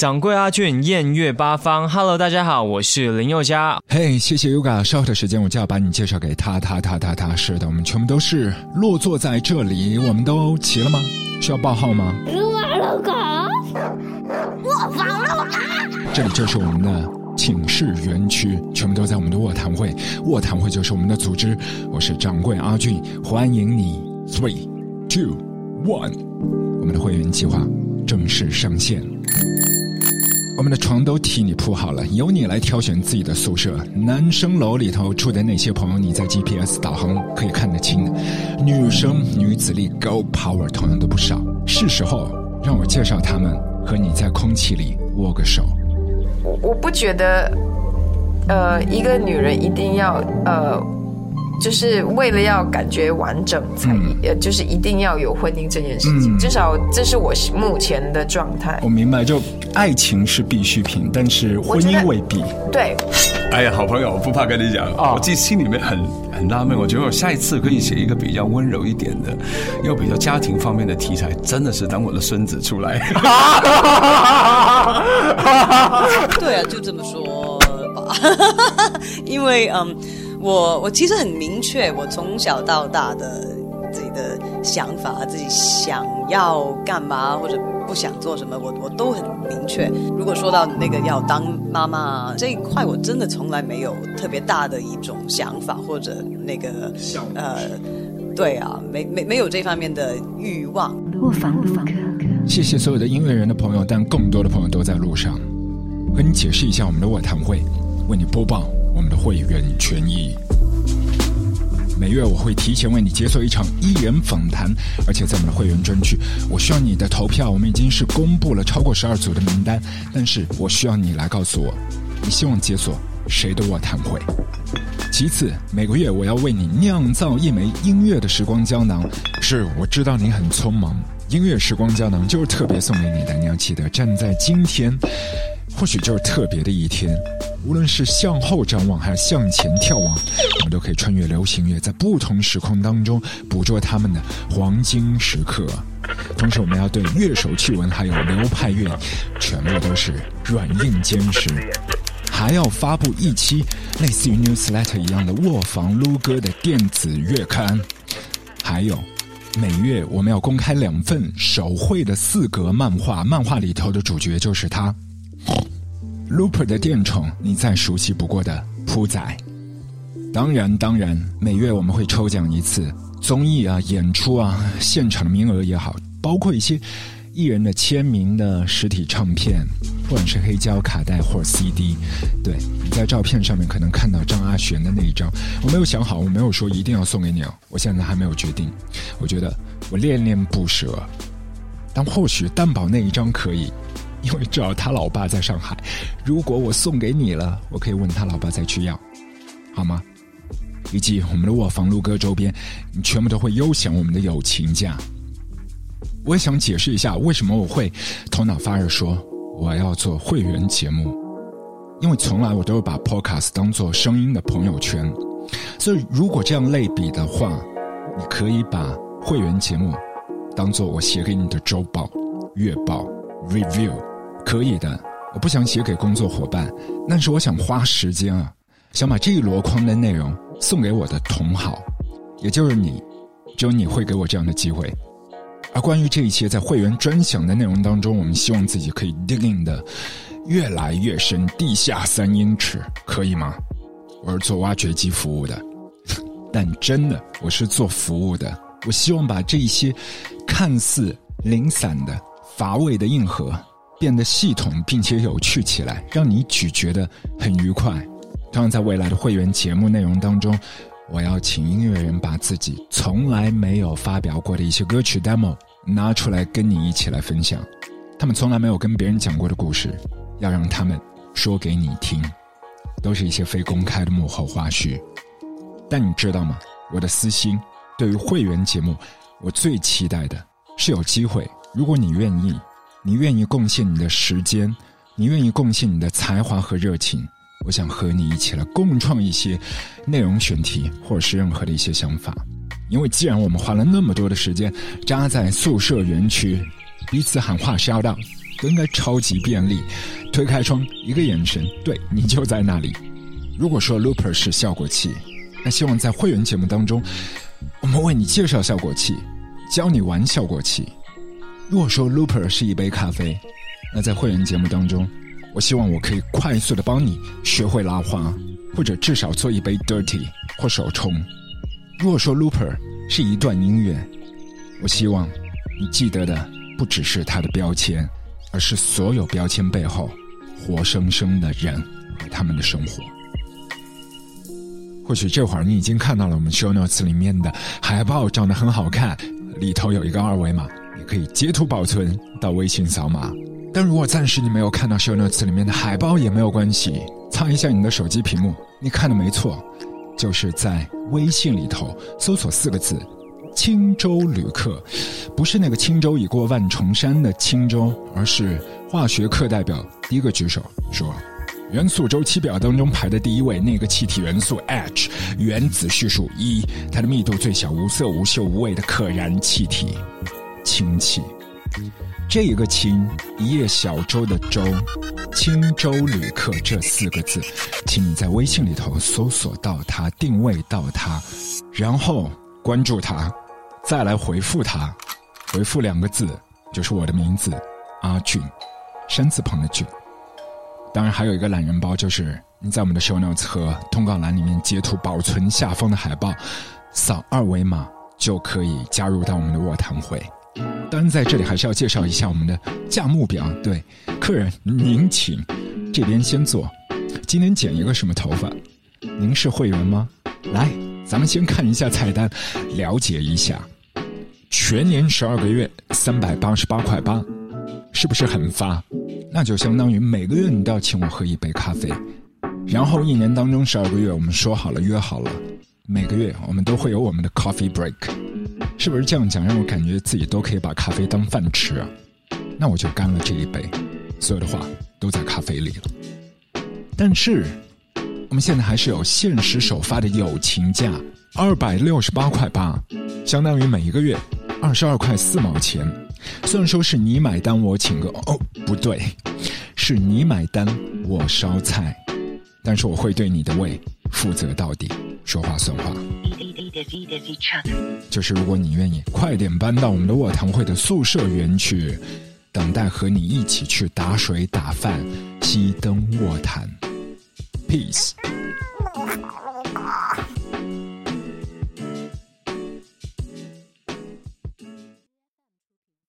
掌柜阿俊，艳月八方，Hello，大家好，我是林宥嘉。嘿，谢谢 Yoga，稍后的时间我就要把你介绍给他，他，他，他，他。是的，我们全部都是落座在这里，我们都齐了吗？需要报号吗？撸啊撸狗，我房了啊！这里就是我们的寝室园区，全部都在我们的卧谈会，卧谈会就是我们的组织。我是掌柜阿俊，欢迎你。Three, two, one，我们的会员计划正式上线。我们的床都替你铺好了，由你来挑选自己的宿舍。男生楼里头住的那些朋友，你在 GPS 导航可以看得清的。女生女子力高 power 同样都不少。是时候让我介绍他们，和你在空气里握个手。我我不觉得，呃，一个女人一定要呃。就是为了要感觉完整，才呃，就是一定要有婚姻这件事情。至少这是我目前的状态。我明白，就爱情是必需品，但是婚姻未必。对。哎呀，好朋友，我不怕跟你讲，我自己心里面很很纳闷。我觉得我下一次可以写一个比较温柔一点的，又比较家庭方面的题材，真的是等我的孙子出来。对啊，就这么说吧。因为嗯。我我其实很明确，我从小到大的自己的想法，自己想要干嘛或者不想做什么，我我都很明确。如果说到那个要当妈妈这一块，我真的从来没有特别大的一种想法或者那个呃，对啊，没没没有这方面的欲望。我房我房谢谢所有的音乐人的朋友，但更多的朋友都在路上。和你解释一下我们的卧谈会，为你播报。我们的会员权益，每月我会提前为你解锁一场艺人访谈，而且在我们的会员专区，我需要你的投票。我们已经是公布了超过十二组的名单，但是我需要你来告诉我，你希望解锁谁的卧谈会？其次，每个月我要为你酿造一枚音乐的时光胶囊。是，我知道你很匆忙，音乐时光胶囊就是特别送给你的。你要记得站在今天。或许就是特别的一天，无论是向后张望还是向前眺望，我们都可以穿越流行乐，在不同时空当中捕捉他们的黄金时刻。同时，我们要对乐手趣闻还有流派乐，全部都是软硬兼施。还要发布一期类似于 Newsletter 一样的卧房撸歌的电子月刊。还有，每月我们要公开两份手绘的四格漫画，漫画里头的主角就是他。Looper 的电宠，你再熟悉不过的铺仔。当然，当然，每月我们会抽奖一次综艺啊、演出啊、现场的名额也好，包括一些艺人的签名的实体唱片，不管是黑胶卡带或者 CD。对，你在照片上面可能看到张阿璇的那一张，我没有想好，我没有说一定要送给你哦，我现在还没有决定。我觉得我恋恋不舍，但或许担保那一张可以。因为只要他老爸在上海，如果我送给你了，我可以问他老爸再去要，好吗？以及我们的卧房录歌周边，你全部都会优享我们的友情价。我也想解释一下，为什么我会头脑发热说我要做会员节目，因为从来我都会把 Podcast 当做声音的朋友圈，所以如果这样类比的话，你可以把会员节目当做我写给你的周报、月报、review。可以的，我不想写给工作伙伴，但是我想花时间啊，想把这一箩筐的内容送给我的同好，也就是你，只有你会给我这样的机会。而关于这一切在会员专享的内容当中，我们希望自己可以 digging 的越来越深，地下三英尺，可以吗？我是做挖掘机服务的，但真的我是做服务的。我希望把这一些看似零散的、乏味的硬核。变得系统并且有趣起来，让你咀嚼的很愉快。当然，在未来的会员节目内容当中，我要请音乐人把自己从来没有发表过的一些歌曲 demo 拿出来跟你一起来分享。他们从来没有跟别人讲过的故事，要让他们说给你听，都是一些非公开的幕后花絮。但你知道吗？我的私心对于会员节目，我最期待的是有机会，如果你愿意。你愿意贡献你的时间，你愿意贡献你的才华和热情，我想和你一起来共创一些内容选题，或者是任何的一些想法。因为既然我们花了那么多的时间扎在宿舍园区，彼此喊话 shout out，都应该超级便利。推开窗，一个眼神，对你就在那里。如果说 Looper 是效果器，那希望在会员节目当中，我们为你介绍效果器，教你玩效果器。如果说 Looper 是一杯咖啡，那在会员节目当中，我希望我可以快速的帮你学会拉花，或者至少做一杯 Dirty 或手冲。如果说 Looper 是一段音乐，我希望你记得的不只是它的标签，而是所有标签背后活生生的人和他们的生活。或许这会儿你已经看到了我们 Show Notes 里面的海报，长得很好看，里头有一个二维码，也可以截图保存到微信扫码。但如果暂时你没有看到 Show Notes 里面的海报也没有关系，擦一下你的手机屏幕，你看的没错，就是在微信里头搜索四个字。青州旅客，不是那个轻舟已过万重山的轻舟，而是化学课代表第一个举手说，元素周期表当中排的第一位那个气体元素 H，原子序数一，它的密度最小，无色无嗅无味的可燃气体，氢气。这一个氢，一叶小舟的舟，青州旅客这四个字，请你在微信里头搜索到它，定位到它，然后关注它。再来回复他，回复两个字就是我的名字阿俊，山字旁的俊。当然还有一个懒人包，就是你在我们的 show notes 和通告栏里面截图保存下方的海报，扫二维码就可以加入到我们的卧谈会。当然在这里还是要介绍一下我们的价目表，对，客人您请这边先坐。今天剪一个什么头发？您是会员吗？来，咱们先看一下菜单，了解一下。全年十二个月，三百八十八块八，是不是很发？那就相当于每个月你都要请我喝一杯咖啡。然后一年当中十二个月，我们说好了约好了，每个月我们都会有我们的 coffee break，是不是这样讲让我感觉自己都可以把咖啡当饭吃啊？那我就干了这一杯，所有的话都在咖啡里了。但是我们现在还是有限时首发的友情价，二百六十八块八，相当于每一个月。二十二块四毛钱，虽然说是你买单我请客，哦，不对，是你买单我烧菜，但是我会对你的胃负责到底，说话算话。就是如果你愿意，快点搬到我们的卧谈会的宿舍园去，等待和你一起去打水、打饭、熄灯、卧谈。Peace。